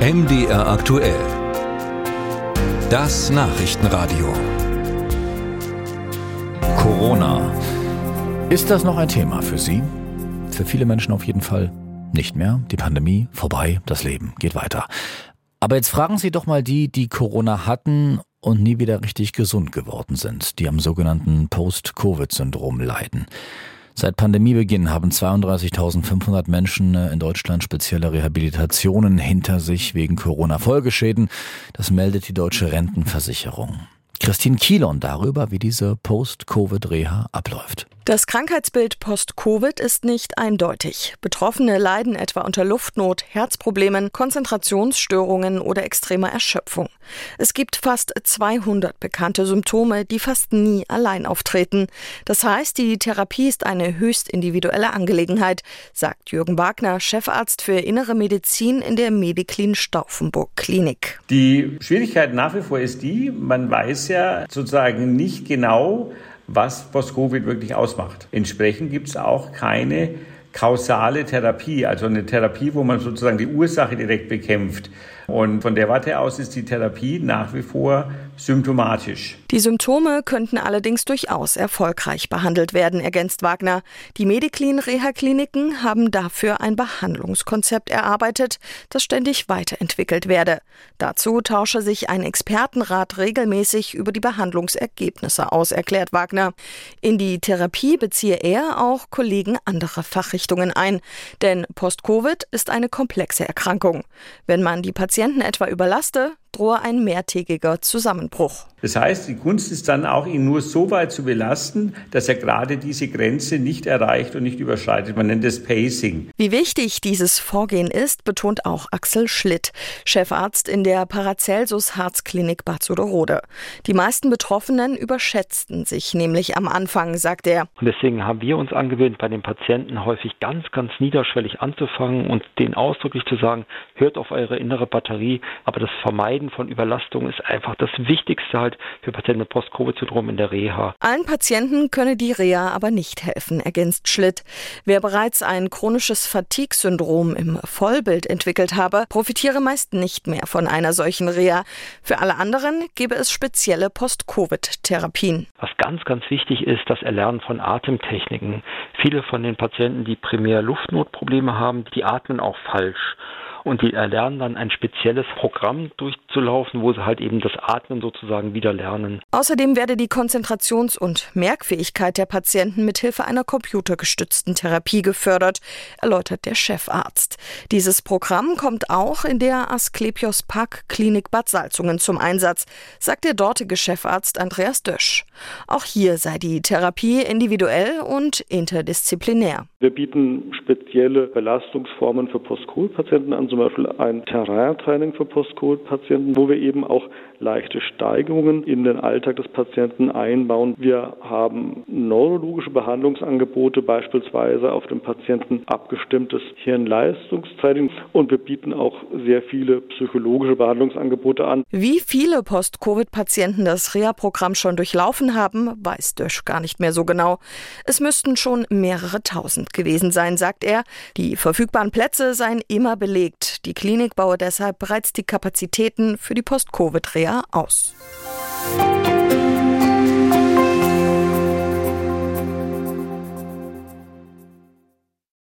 MDR aktuell. Das Nachrichtenradio. Corona. Ist das noch ein Thema für Sie? Für viele Menschen auf jeden Fall nicht mehr. Die Pandemie vorbei, das Leben geht weiter. Aber jetzt fragen Sie doch mal die, die Corona hatten und nie wieder richtig gesund geworden sind, die am sogenannten Post-Covid-Syndrom leiden. Seit Pandemiebeginn haben 32.500 Menschen äh, in Deutschland spezielle Rehabilitationen hinter sich wegen Corona-Folgeschäden. Das meldet die deutsche Rentenversicherung. Christine Kielon darüber, wie diese Post-Covid-Reha abläuft. Das Krankheitsbild Post-Covid ist nicht eindeutig. Betroffene leiden etwa unter Luftnot, Herzproblemen, Konzentrationsstörungen oder extremer Erschöpfung. Es gibt fast 200 bekannte Symptome, die fast nie allein auftreten. Das heißt, die Therapie ist eine höchst individuelle Angelegenheit, sagt Jürgen Wagner, Chefarzt für Innere Medizin in der Mediklin Stauffenburg Klinik. Die Schwierigkeit nach wie vor ist die, man weiß ja sozusagen nicht genau, was Post-Covid wirklich ausmacht. Entsprechend gibt es auch keine kausale Therapie, also eine Therapie, wo man sozusagen die Ursache direkt bekämpft. Und von der Warte aus ist die Therapie nach wie vor symptomatisch. Die Symptome könnten allerdings durchaus erfolgreich behandelt werden, ergänzt Wagner. Die Mediklin Reha-Kliniken haben dafür ein Behandlungskonzept erarbeitet, das ständig weiterentwickelt werde. Dazu tausche sich ein Expertenrat regelmäßig über die Behandlungsergebnisse aus, erklärt Wagner. In die Therapie beziehe er auch Kollegen anderer Fachrichtungen ein, denn Post-Covid ist eine komplexe Erkrankung. Wenn man die Patienten etwa überlaste, drohe ein mehrtägiger Zusammenbruch. Das heißt, die Kunst ist dann auch, ihn nur so weit zu belasten, dass er gerade diese Grenze nicht erreicht und nicht überschreitet. Man nennt es Pacing. Wie wichtig dieses Vorgehen ist, betont auch Axel Schlitt, Chefarzt in der Paracelsus Herzklinik Bad Soderode. Die meisten Betroffenen überschätzten sich nämlich am Anfang, sagt er. Und deswegen haben wir uns angewöhnt, bei den Patienten häufig ganz, ganz niederschwellig anzufangen und denen ausdrücklich zu sagen, hört auf eure innere Batterie, aber das Vermeiden von Überlastung ist einfach das Wichtigste halt für Patienten mit Post-Covid-Syndrom in der Reha. Allen Patienten könne die Reha aber nicht helfen, ergänzt Schlitt. Wer bereits ein chronisches Fatigue-Syndrom im Vollbild entwickelt habe, profitiere meist nicht mehr von einer solchen Reha. Für alle anderen gebe es spezielle Post-Covid-Therapien. Was ganz, ganz wichtig ist, das Erlernen von Atemtechniken. Viele von den Patienten, die primär Luftnotprobleme haben, die atmen auch falsch und die erlernen dann ein spezielles Programm durchzulaufen, wo sie halt eben das Atmen sozusagen wieder lernen. Außerdem werde die Konzentrations- und Merkfähigkeit der Patienten mithilfe einer computergestützten Therapie gefördert, erläutert der Chefarzt. Dieses Programm kommt auch in der Asklepios Park Klinik Bad Salzungen zum Einsatz, sagt der dortige Chefarzt Andreas Dösch. Auch hier sei die Therapie individuell und interdisziplinär. Wir bieten spezielle Belastungsformen für Post-Covid-Patienten an, zum Beispiel ein Terrain-Training für Post-Covid-Patienten, wo wir eben auch leichte Steigerungen in den Alltag des Patienten einbauen. Wir haben neurologische Behandlungsangebote, beispielsweise auf den Patienten abgestimmtes Hirnleistungstraining und wir bieten auch sehr viele psychologische Behandlungsangebote an. Wie viele Post-Covid-Patienten das Reha-Programm schon durchlaufen haben, weiß Dösch gar nicht mehr so genau. Es müssten schon mehrere tausend gewesen sein, sagt er. Die verfügbaren Plätze seien immer belegt. Die Klinik baue deshalb bereits die Kapazitäten für die Post-Covid-Reha aus.